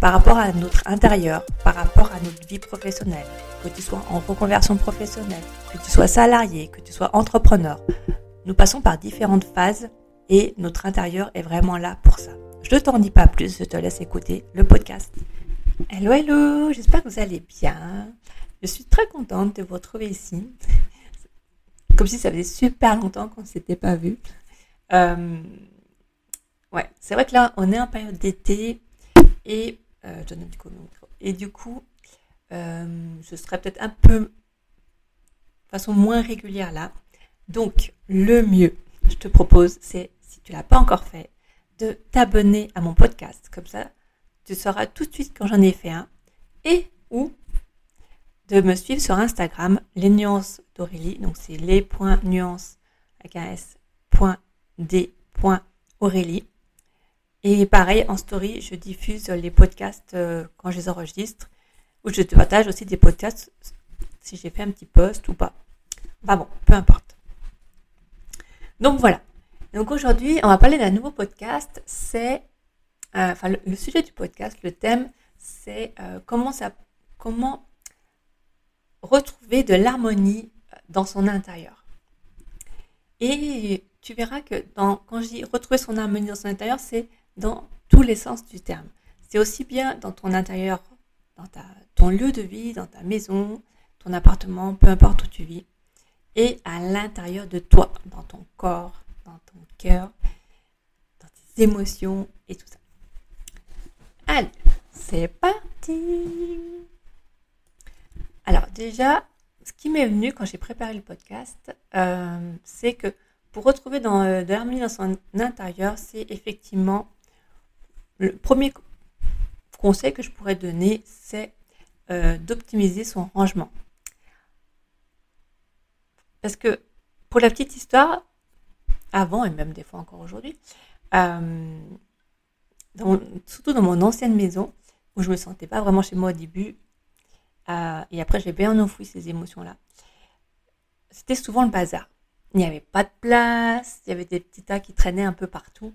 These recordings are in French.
par rapport à notre intérieur, par rapport à notre vie professionnelle, que tu sois en reconversion professionnelle, que tu sois salarié, que tu sois entrepreneur. Nous passons par différentes phases et notre intérieur est vraiment là pour ça. Je ne t'en dis pas plus, je te laisse écouter le podcast. Hello, hello, j'espère que vous allez bien. Je suis très contente de vous retrouver ici. Comme si ça faisait super longtemps qu'on ne s'était pas vu. Euh, ouais, c'est vrai que là, on est en période d'été et euh, Et du coup, euh, je serai peut-être un peu de façon moins régulière là. Donc, le mieux, je te propose, c'est, si tu l'as pas encore fait, de t'abonner à mon podcast. Comme ça, tu sauras tout de suite quand j'en ai fait un. Et ou de me suivre sur Instagram, les nuances d'Aurélie. Donc, c'est les.nuances avec un S, Aurélie. Et pareil, en story, je diffuse les podcasts euh, quand je les enregistre, ou je te partage aussi des podcasts si j'ai fait un petit post ou pas. Enfin bon, peu importe. Donc voilà. Donc aujourd'hui, on va parler d'un nouveau podcast. C'est, euh, enfin, le, sujet du podcast, le thème, c'est euh, comment comment retrouver de l'harmonie dans son intérieur. Et tu verras que dans, quand je dis retrouver son harmonie dans son intérieur, c'est dans tous les sens du terme. C'est aussi bien dans ton intérieur, dans ton lieu de vie, dans ta maison, ton appartement, peu importe où tu vis, et à l'intérieur de toi, dans ton corps, dans ton cœur, dans tes émotions et tout ça. Allez, c'est parti Alors déjà, ce qui m'est venu quand j'ai préparé le podcast, euh, c'est que pour retrouver dans, euh, de l'harmonie dans son intérieur, c'est effectivement le premier conseil que je pourrais donner, c'est euh, d'optimiser son rangement. Parce que pour la petite histoire, avant et même des fois encore aujourd'hui, euh, surtout dans mon ancienne maison, où je me sentais pas vraiment chez moi au début, euh, et après j'ai bien enfoui ces émotions-là, c'était souvent le bazar. Il n'y avait pas de place, il y avait des petits tas qui traînaient un peu partout.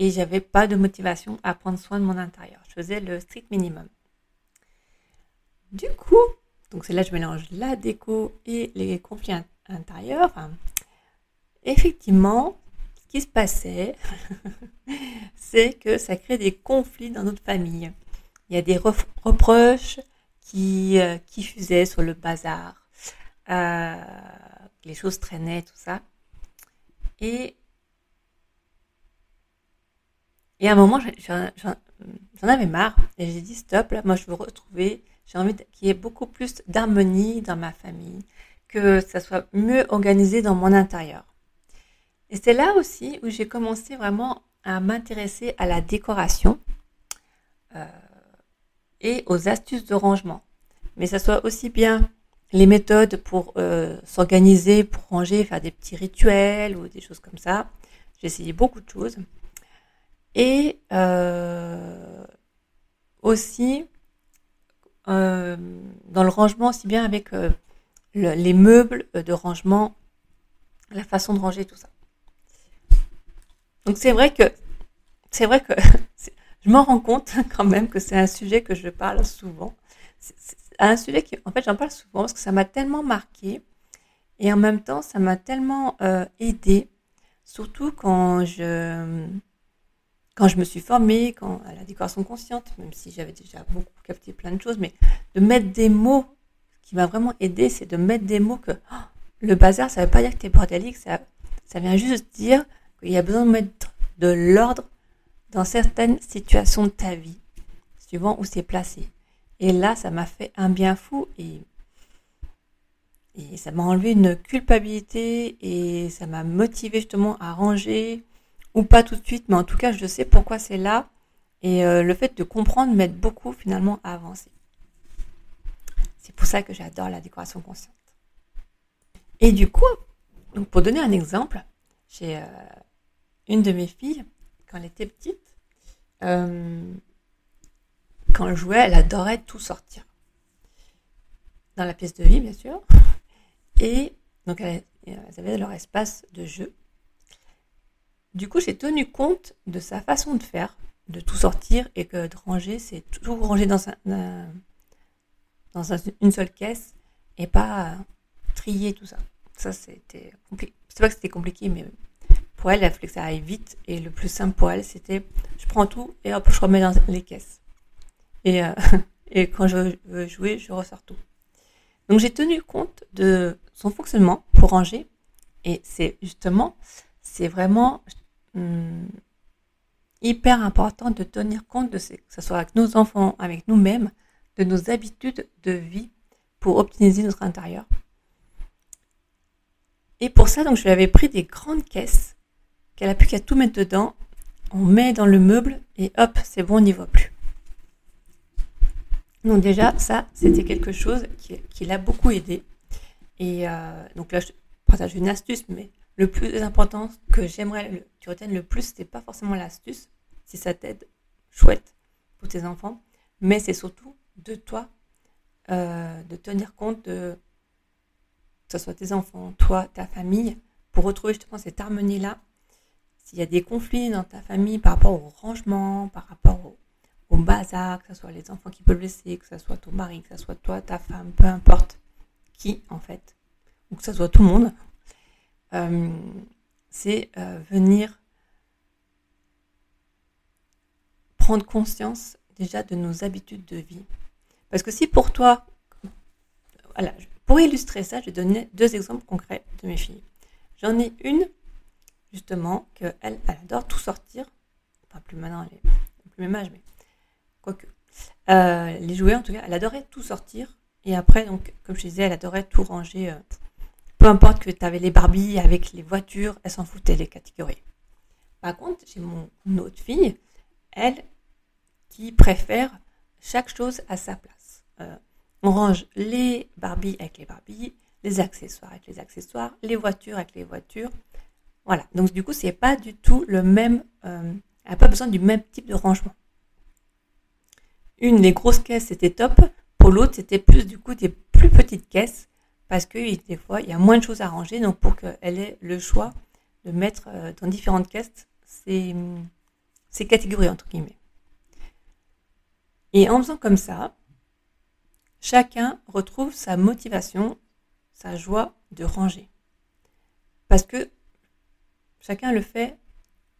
Et j'avais pas de motivation à prendre soin de mon intérieur. Je faisais le strict minimum. Du coup, donc c'est là que je mélange la déco et les conflits intérieurs. effectivement, ce qui se passait, c'est que ça crée des conflits dans notre famille. Il y a des reproches qui, euh, qui fusaient sur le bazar. Euh, les choses traînaient, tout ça. Et et à un moment, j'en avais marre et j'ai dit stop, là, moi je veux retrouver, j'ai envie qu'il y ait beaucoup plus d'harmonie dans ma famille, que ça soit mieux organisé dans mon intérieur. Et c'est là aussi où j'ai commencé vraiment à m'intéresser à la décoration euh, et aux astuces de rangement. Mais ça soit aussi bien les méthodes pour euh, s'organiser, pour ranger, faire des petits rituels ou des choses comme ça. J'ai essayé beaucoup de choses et euh, aussi euh, dans le rangement aussi bien avec euh, les meubles de rangement, la façon de ranger tout ça. Donc c'est vrai que c'est vrai que je m'en rends compte quand même que c'est un sujet que je parle souvent. C'est un sujet qui, en fait, j'en parle souvent parce que ça m'a tellement marqué et en même temps, ça m'a tellement aidé, surtout quand je quand je me suis formée, quand, à la décoration consciente, même si j'avais déjà beaucoup capté plein de choses, mais de mettre des mots qui m'a vraiment aidé, c'est de mettre des mots que oh, le bazar, ça veut pas dire que tu es bordélique, ça, vient juste dire qu'il y a besoin de mettre de l'ordre dans certaines situations de ta vie, suivant où c'est placé. Et là, ça m'a fait un bien fou et ça m'a enlevé une culpabilité et ça m'a motivé justement à ranger, ou pas tout de suite, mais en tout cas, je sais pourquoi c'est là. Et euh, le fait de comprendre m'aide beaucoup finalement à avancer. C'est pour ça que j'adore la décoration consciente. Et du coup, donc pour donner un exemple, j'ai euh, une de mes filles, quand elle était petite, euh, quand elle jouait, elle adorait tout sortir. Dans la pièce de vie, bien sûr. Et donc, elles, avaient leur espace de jeu. Du coup, j'ai tenu compte de sa façon de faire, de tout sortir et que de ranger, c'est toujours ranger dans, une seule caisse et pas trier tout ça. Ça, c'était compliqué. C'est pas que c'était compliqué, mais pour elle, il fallait que ça aille vite. Et le plus simple pour elle, c'était je prends tout et hop, je remets dans les caisses. Et, euh, et quand je veux jouer, je ressors tout. Donc j'ai tenu compte de son fonctionnement pour ranger. Et c'est justement, c'est vraiment hum, hyper important de tenir compte de ce, que ce soit avec nos enfants, avec nous-mêmes, de nos habitudes de vie pour optimiser notre intérieur. Et pour ça, donc, je lui avais pris des grandes caisses qu'elle a plus qu'à tout mettre dedans. On met dans le meuble et hop, c'est bon, on n'y voit plus. Donc déjà, ça, c'était quelque chose qui, l'a beaucoup aidé. Et euh, donc là, je partage une astuce, mais le plus important que j'aimerais que tu retiennes le plus, c'est pas forcément l'astuce, si ça t'aide, chouette pour tes enfants, mais c'est surtout de toi, euh, de tenir compte de que ce soit tes enfants, toi, ta famille, pour retrouver justement cette harmonie-là. S'il y a des conflits dans ta famille par rapport au rangement, par rapport au, bazar, que ce soit les enfants qui peuvent laisser, que ce soit ton mari, que ce soit toi, ta femme, peu importe qui en fait, ou que ce soit tout le monde, euh, c'est euh, venir prendre conscience déjà de nos habitudes de vie. Parce que si pour toi, voilà, pour illustrer ça, je vais donner deux exemples concrets de mes filles. J'en ai une, justement, qu'elle elle adore tout sortir. Enfin, plus maintenant, elle est plus même âge, mais quoique. Euh, les jouets, en tout cas, elle adorait tout sortir. Et après, donc, comme je disais, elle adorait tout ranger. Euh, peu importe que tu avais les Barbies avec les voitures, elle s'en foutait les catégories. Par contre, j'ai mon autre fille, elle, qui préfère chaque chose à sa place. Euh, on range les Barbies avec les Barbies, les accessoires avec les accessoires, les voitures avec les voitures. Voilà. Donc du coup, c'est pas du tout le même. Euh, elle n'a pas besoin du même type de rangement. Une des grosses caisses c'était top. Pour l'autre, c'était plus du coup des plus petites caisses parce que des fois, il y a moins de choses à ranger. Donc pour qu'elle ait le choix de mettre euh, dans différentes caisses ces, ces catégories entre guillemets. Et en faisant comme ça, chacun retrouve sa motivation, sa joie de ranger. Parce que chacun le fait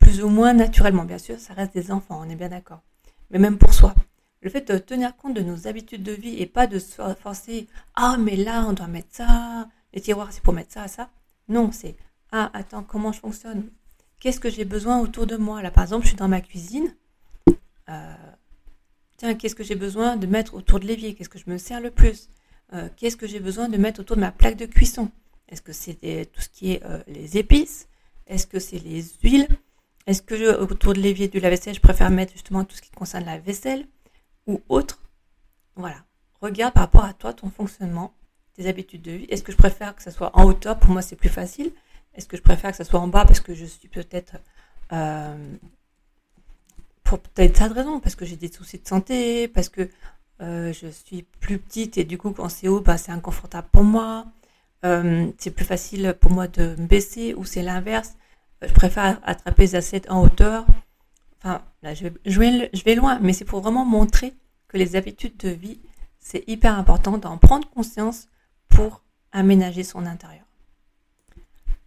plus ou moins naturellement. Bien sûr, ça reste des enfants, on est bien d'accord. Mais même pour soi. Le fait de tenir compte de nos habitudes de vie et pas de se forcer, ah, mais là, on doit mettre ça, les tiroirs, c'est pour mettre ça, ça. Non, c'est, ah, attends, comment je fonctionne? Qu'est-ce que j'ai besoin autour de moi? Là, par exemple, je suis dans ma cuisine. Euh, tiens, qu'est-ce que j'ai besoin de mettre autour de l'évier? Qu'est-ce que je me sers le plus? Euh, Qu'est-ce que j'ai besoin de mettre autour de ma plaque de cuisson? Est-ce que c'est tout ce qui est euh, les épices? Est-ce que c'est les huiles? Est-ce que autour de l'évier du lave-vaisselle, je préfère mettre justement tout ce qui concerne la vaisselle? Ou autre Voilà. Regarde par rapport à toi, ton fonctionnement, tes habitudes de vie. Est-ce que je préfère que ça soit en hauteur? Pour moi, c'est plus facile. Est-ce que je préfère que ça soit en bas? Parce que je suis peut-être euh, pour peut-être ça de raison, parce que j'ai des soucis de santé, parce que euh, je suis plus petite et du coup quand c'est haut, bah, c'est inconfortable pour moi. Euh, c'est plus facile pour moi de me baisser ou c'est l'inverse. Je préfère attraper les assiettes en hauteur. Enfin, là, je vais, loin, mais c'est pour vraiment montrer que les habitudes de vie, c'est hyper important d'en prendre conscience pour aménager son intérieur.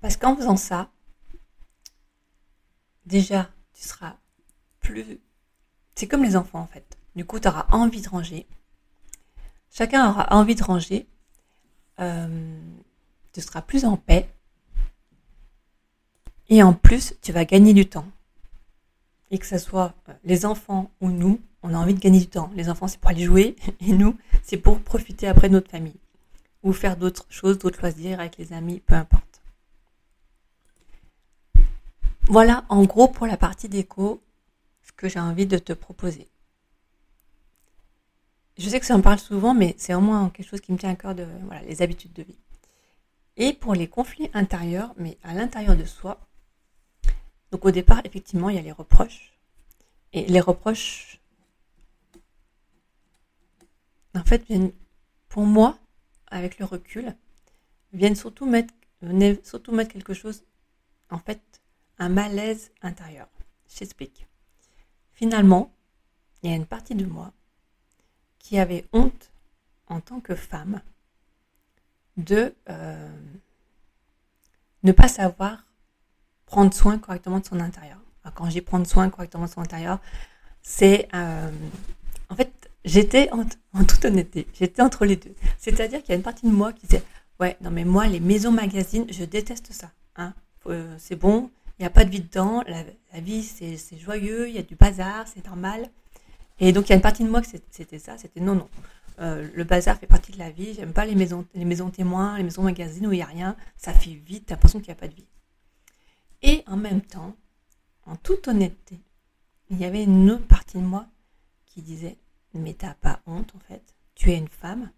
Parce qu'en faisant ça, déjà, tu seras plus. C'est comme les enfants en fait. Du coup, tu auras envie de ranger. Chacun aura envie de ranger. euh, tu seras plus en paix. Et en plus, tu vas gagner du temps. Et que ce soit euh, les enfants ou nous, on a envie de gagner du temps. Les enfants, c'est pour aller jouer. Et nous, c'est pour profiter après notre famille. Ou faire d'autres choses, d'autres loisirs avec les amis, peu importe. Voilà en gros pour la partie déco ce que j'ai envie de te proposer. Je sais que ça en parle souvent, mais c'est au moins quelque chose qui me tient à cœur voilà, les habitudes de vie. Et pour les conflits intérieurs, mais à l'intérieur de soi, donc au départ, effectivement, il y a les reproches. Et les reproches, en fait, viennent, pour moi, avec le recul, viennent surtout mettre, quelque chose, en fait, un malaise intérieur. J'explique. Finalement, il y a une partie de moi qui avait honte en tant que femme de euh, ne pas savoir prendre soin correctement de son intérieur. quand j'ai prendre soin correctement de son intérieur, c'est euh, en fait j'étais en, toute honnêteté, j'étais entre les deux. C'est-à-dire qu'il y a une partie de moi qui disait ouais non mais moi les maisons magazines je déteste ça. Hein. Euh, c'est bon, il n'y a pas de vie dedans, la, vie c'est joyeux, il y a du bazar, c'est normal. Et donc il y a une partie de moi que c'était ça, c'était non, non. Euh, le bazar fait partie de la vie, j'aime pas les maisons, les maisons témoins, les maisons magazines où il n'y a rien, ça fait vite, t'as l'impression qu'il n'y a pas de vie. Et en même temps, en toute honnêteté, il y avait une autre partie de moi qui disait Mais t'as pas honte en fait, tu es une femme.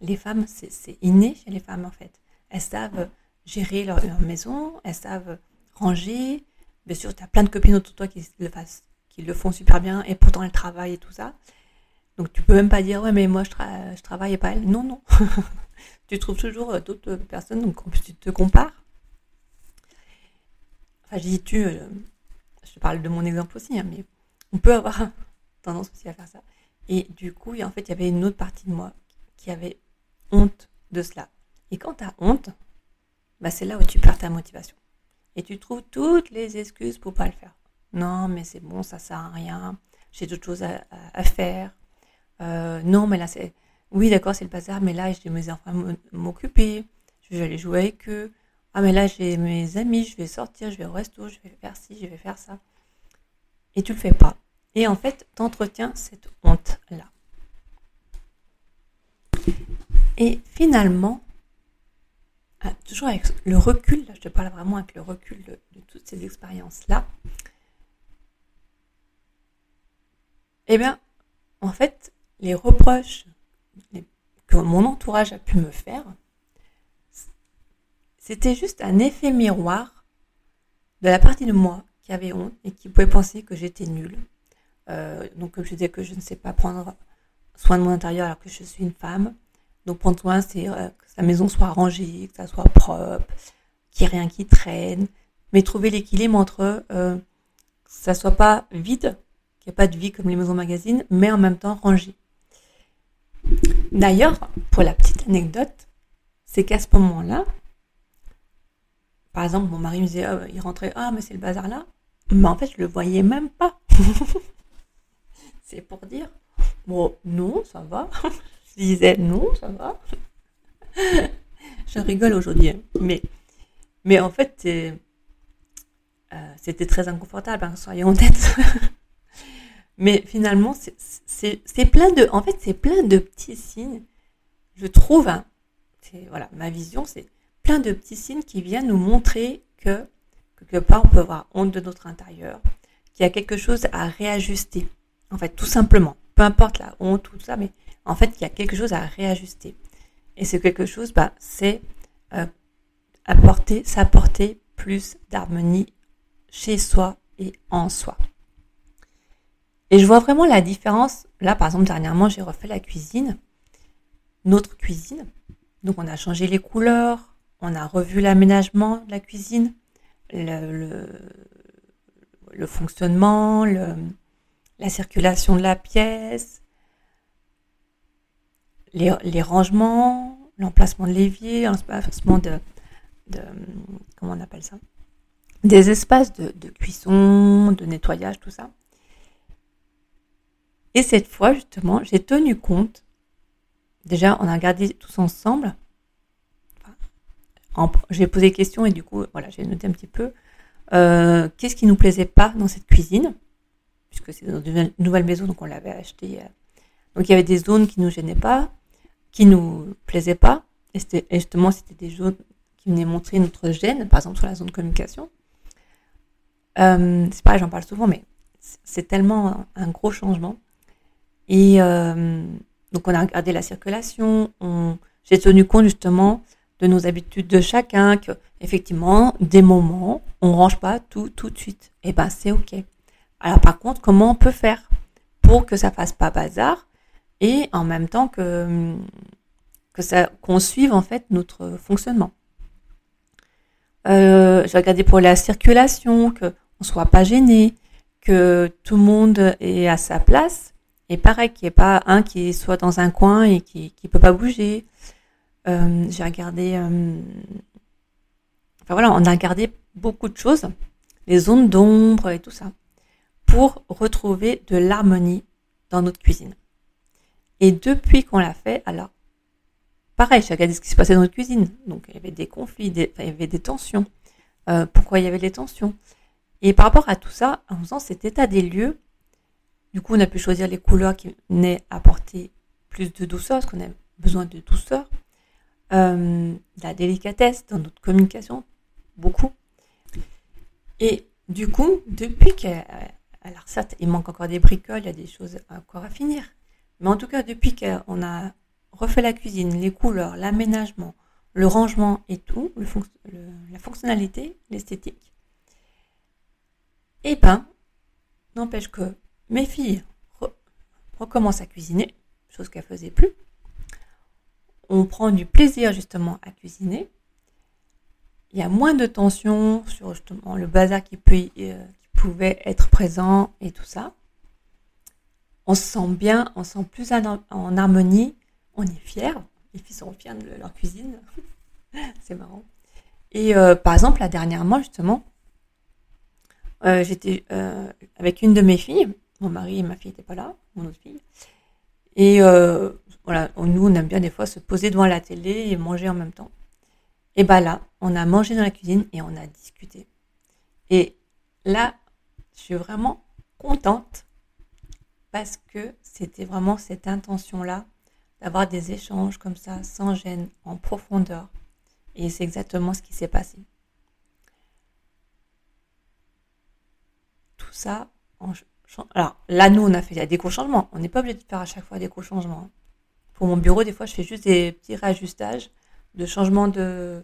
Les femmes, c'est inné chez les femmes en fait. Elles savent gérer leur, maison, elles savent ranger. Bien sûr, tu as plein de copines autour de toi qui le, font super bien et pourtant elles travaillent et tout ça. Donc tu peux même pas dire ouais mais moi je, travaille et pas elle. Non non. tu trouves toujours euh, d'autres personnes donc tu te compares. Enfin je dis tu, euh, je parle de mon exemple aussi, hein, mais on peut avoir tendance aussi à faire ça. Et du coup, en fait, il y avait une autre partie de moi qui avait honte de cela. Et quand tu as honte, bah, c'est là où tu perds ta motivation et tu trouves toutes les excuses pour pas le faire. Non, mais c'est bon, ça sert à rien. J'ai d'autres choses à, faire. Euh, non, mais là c'est, oui, d'accord, c'est le bazar, mais là j'ai mes enfants m'occuper. Je vais aller jouer avec eux. Ah, mais là j'ai mes amis, je vais sortir, je vais au resto, je vais faire ci, je vais faire ça. Et tu le fais pas. Et en fait, tu entretiens cette honte là. Et finalement, ah, toujours avec le recul, là, je te parle vraiment avec le recul de, toutes ces expériences-là, eh bien, en fait, les reproches que mon entourage a pu me faire, c'était juste un effet miroir de la partie de moi qui avait honte et qui pouvait penser que j'étais nulle. Euh, donc, comme je disais que je ne sais pas prendre soin de mon intérieur alors que je suis une femme, donc prendre soin, c'est euh, que sa maison soit rangée, que ça soit propre, qu'il n'y ait rien qui traîne, mais trouver l'équilibre entre euh, que ça soit pas vide, qu'il n'y ait pas de vie comme les maisons magazines, mais en même temps rangé. D'ailleurs, pour la petite anecdote, c'est qu'à ce moment-là, par exemple, mon mari me disait, oh, il rentrait, ah, mais c'est le bazar là. Mais en fait, je le voyais même pas. c'est pour dire, bon, non, ça va. Je disais non, ça va. je rigole aujourd'hui, mais, mais en fait, euh, c'était très inconfortable, hein, soyons honnêtes. mais finalement, c'est plein de, en fait, c'est plein de petits signes. Je trouve, hein, voilà, ma vision, c'est plein de petits signes qui viennent nous montrer que quelque part, on peut avoir honte de notre intérieur, qu'il y a quelque chose à réajuster. En fait, tout simplement, peu importe la honte, tout ça, mais en fait, il y a quelque chose à réajuster. Et ce quelque chose, bah, c'est euh, apporter, s'apporter plus d'harmonie chez soi et en soi. Et je vois vraiment la différence. Là, par exemple, dernièrement, j'ai refait la cuisine, notre cuisine. Donc, on a changé les couleurs, on a revu l'aménagement de la cuisine, le, fonctionnement, la circulation de la pièce, les, rangements, l'emplacement de l'évier, l'emplacement de, de, comment on appelle ça Des espaces de, de, cuisson, de nettoyage, tout ça. Et cette fois, justement, j'ai tenu compte. Déjà, on a regardé tous ensemble j'ai posé des questions et du coup, voilà, j'ai noté un petit peu. Euh, qu'est-ce qui nous plaisait pas dans cette cuisine? Puisque c'est dans une nouvelle maison, donc on l'avait acheté. Euh. Donc il y avait des zones qui nous gênaient pas, qui nous plaisaient pas. Et, justement, c'était des zones qui venaient montrer notre gêne, par exemple sur la zone communication. Euh, c'est pareil, j'en parle souvent, mais c'est tellement un, gros changement. Et donc on a regardé la circulation, j'ai tenu compte justement de nos habitudes de chacun, que effectivement, des moments, on range pas tout tout de suite. Et eh ben c'est ok. Alors par contre, comment on peut faire pour que ça fasse pas bazar et en même temps que que ça qu'on suive en fait notre fonctionnement? Euh, j'ai regardé pour la circulation, que on soit pas gêné, que tout le monde est à sa place. Et pareil, qu'il n'y ait pas un qui soit dans un coin et qui ne peut pas bouger. Euh, j'ai regardé. Euh, enfin voilà, on a regardé beaucoup de choses, les zones d'ombre et tout ça, pour retrouver de l'harmonie dans notre cuisine. Et depuis qu'on l'a fait, alors, pareil, j'ai regardé ce qui se passait dans notre cuisine. Donc, il y avait des conflits, il y avait des tensions. Euh, pourquoi il y avait des tensions? Et par rapport à tout ça, en faisant cet état des lieux, du coup, on a pu choisir les couleurs qui venaient apporter plus de douceur, parce qu'on a besoin de douceur. Euh, la délicatesse dans notre communication, beaucoup. Et du coup, depuis qu'à la recette, il manque encore des bricoles, il y a des choses encore à finir. Mais en tout cas, depuis qu'on a refait la cuisine, les couleurs, l'aménagement, le rangement et tout, la fonctionnalité, l'esthétique, et eh ben, n'empêche que mes filles recommencent à cuisiner, chose qu'elles faisaient plus on prend du plaisir justement à cuisiner. Il y a moins de tension sur justement le bazar qui, peut, euh, qui pouvait être présent et tout ça. On se sent bien, on se sent plus en, harmonie, on est fiers. Les filles sont fières de leur cuisine. C'est marrant. Et euh, par exemple, là dernièrement, justement, euh, j'étais avec une de mes filles. Mon mari et ma fille n'étaient pas là, mon autre fille. Et voilà, nous, on aime bien des fois se poser devant la télé et manger en même temps. Et bah là, on a mangé dans la cuisine et on a discuté. Et là, je suis vraiment contente parce que c'était vraiment cette intention-là d'avoir des échanges comme ça, sans gêne, en profondeur. Et c'est exactement ce qui s'est passé. Tout ça, alors là, nous, on a fait des déco-changements. On n'est pas obligé de faire à chaque fois des déco-changements. Hein. Pour mon bureau, des fois, je fais juste des petits réajustages de changement de,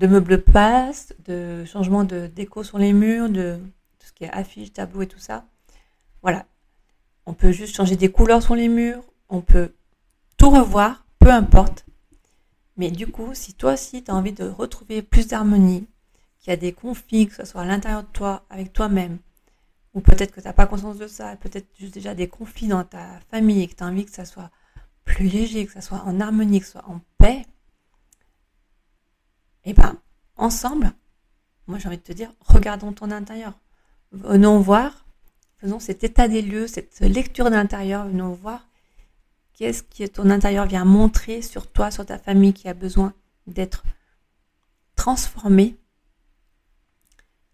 meubles passe, de changement de déco sur les murs, de tout ce qui est affiches, tableaux et tout ça. Voilà. On peut juste changer des couleurs sur les murs, on peut tout revoir, peu importe. Mais du coup, si toi aussi tu as envie de retrouver plus d'harmonie, qu'il y a des conflits, que ce soit à l'intérieur de toi, avec toi-même, ou peut-être que tu n'as pas conscience de ça, peut-être juste déjà des conflits dans ta famille et que tu as envie que ça soit plus léger, que ça soit en harmonie, que ça soit en paix, et eh ben, ensemble, moi j'ai envie de te dire, regardons ton intérieur. Venons voir, faisons cet état des lieux, cette lecture d'intérieur, venons voir qu'est-ce que ton intérieur vient montrer sur toi, sur ta famille qui a besoin d'être transformé.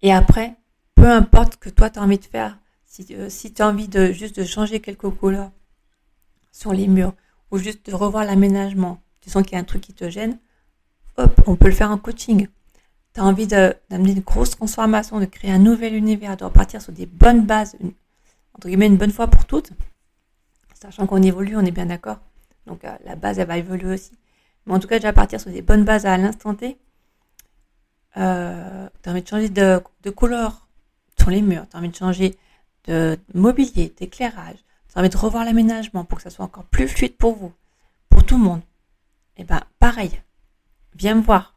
Et après, peu importe que toi tu as envie de faire, si, euh, si tu as envie de juste de changer quelques couleurs sur les murs, ou juste de revoir l'aménagement, tu sens qu'il y a un truc qui te gêne, hop, on peut le faire en coaching. Tu as envie d'amener une grosse transformation, de créer un nouvel univers, de repartir sur des bonnes bases, entre guillemets une bonne fois pour toutes, sachant qu'on évolue, on est bien d'accord. Donc euh, la base, elle va évoluer aussi. Mais en tout cas, déjà partir sur des bonnes bases à l'instant T. Euh, tu as envie de changer de couleur sur les murs, tu as envie de changer de mobilier, d'éclairage, ça envie de revoir l'aménagement pour que ça soit encore plus fluide pour vous, pour tout le monde. Et eh ben pareil, viens me voir.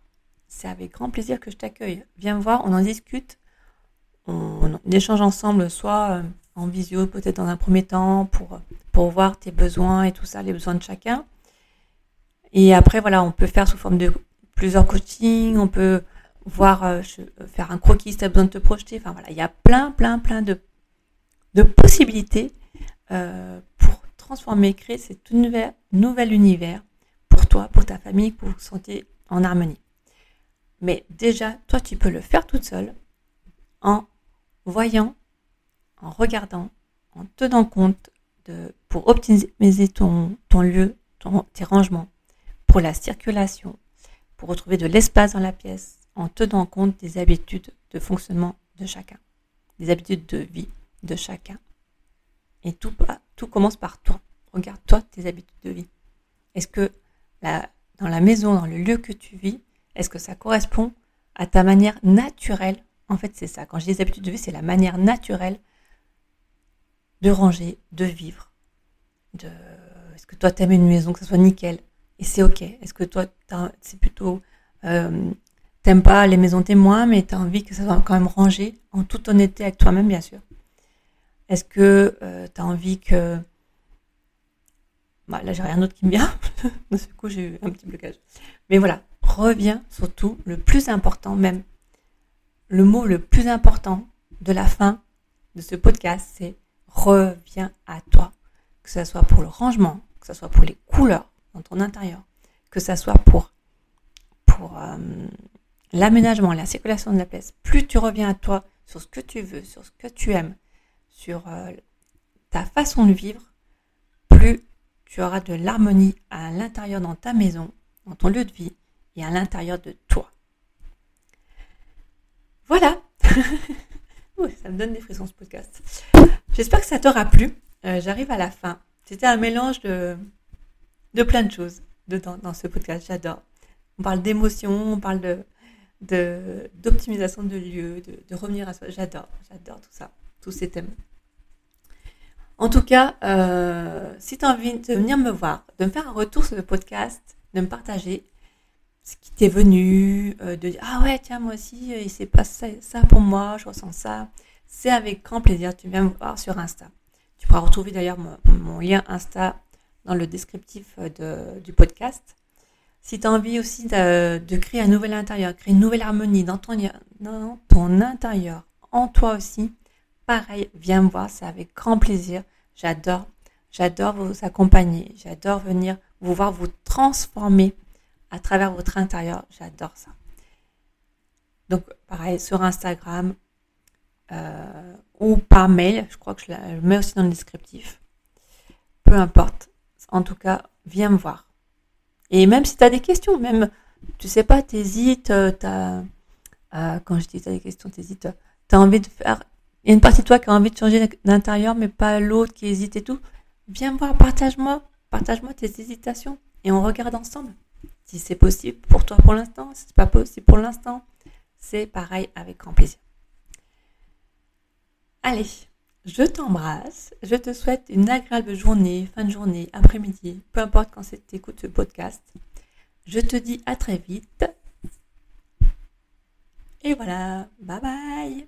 C'est avec grand plaisir que je t'accueille. Viens me voir, on en discute, on, échange ensemble, soit euh, en visio peut-être dans un premier temps pour, pour voir tes besoins et tout ça, les besoins de chacun. Et après, voilà, on peut faire sous forme de plusieurs coachings, on peut voir, euh, faire un croquis si tu as besoin de te projeter. Enfin voilà, il y a plein, plein, plein de, de possibilités euh, pour transformer, créer cet nouvel, nouvel univers pour toi, pour ta famille, pour vous sentir en harmonie. Mais déjà, toi, tu peux le faire toute seule en voyant, en regardant, en tenant compte de, pour optimiser ton, lieu, tes rangements, pour la circulation, pour retrouver de l'espace dans la pièce, en tenant compte des habitudes de fonctionnement de chacun, des habitudes de vie de chacun. Et tout, commence par toi. Regarde-toi tes habitudes de vie. Est-ce que dans la maison, dans le lieu que tu vis, est-ce que ça correspond à ta manière naturelle? En fait, c'est ça. Quand je dis habitudes de vie, c'est la manière naturelle de ranger, de vivre. Est-ce que toi, tu aimes une maison, que ce soit nickel? Et c'est OK. Est-ce que toi, c'est plutôt... Euh, t'aimes pas les maisons témoins, mais tu as envie que ça soit quand même rangé, en toute honnêteté avec toi-même, bien sûr. Est-ce que euh, tu as envie que... Bah, là, j'ai rien d'autre qui me vient. De ce coup, j'ai eu un petit blocage. Mais voilà, reviens surtout, le plus important même, le mot le plus important de la fin de ce podcast, c'est reviens à toi. Que ce soit pour le rangement, que ce soit pour les couleurs dans ton intérieur, que ce soit pour, pour euh, l'aménagement, la circulation de la pièce. Plus tu reviens à toi sur ce que tu veux, sur ce que tu aimes, sur euh, ta façon de vivre, plus tu auras de l'harmonie à l'intérieur dans ta maison, dans ton lieu de vie et à l'intérieur de toi. Voilà. ça me donne des frissons ce podcast. J'espère que ça t'aura plu. Euh, j'arrive à la fin. C'était un mélange de, de plein de choses dedans, dans ce podcast. J'adore. On parle d'émotion, on parle de, d'optimisation de, lieux, de, de, revenir à soi. J'adore, j'adore tout ça, tous ces thèmes. En tout cas, euh, si tu as envie de venir me voir, de me faire un retour sur le podcast, de me partager ce qui t'est venu, euh, de dire ah ouais tiens moi aussi il s'est passé ça pour moi, je ressens ça, c'est avec grand plaisir. Tu viens me voir sur Insta. Tu pourras retrouver d'ailleurs mon, lien Insta dans le descriptif de, du podcast. Si tu as envie aussi de, de, créer un nouvel intérieur, créer une nouvelle harmonie dans ton, dans ton intérieur, en toi aussi, pareil, viens me voir, c'est avec grand plaisir. J'adore, j'adore vous accompagner, j'adore venir vous voir vous transformer à travers votre intérieur. J'adore ça. Donc, pareil, sur Instagram euh, ou par mail, je crois que je la mets aussi dans le descriptif. Peu importe. En tout cas, viens me voir. Et même si tu as des questions, même, tu sais pas, t'hésites, euh, t'as, euh, quand je dis tu as des questions, t'hésites, tu as envie de faire il y a une partie de toi qui a envie de changer d'intérieur, mais pas l'autre qui hésite et tout. Viens voir, partage-moi, partage-moi tes hésitations et on regarde ensemble. Si c'est possible pour toi pour l'instant, si c'est pas possible pour l'instant, c'est pareil avec grand plaisir. Allez, je t'embrasse, je te souhaite une agréable journée, fin de journée, après-midi, peu importe quand c'est que ce podcast. Je te dis à très vite. Et voilà, bye bye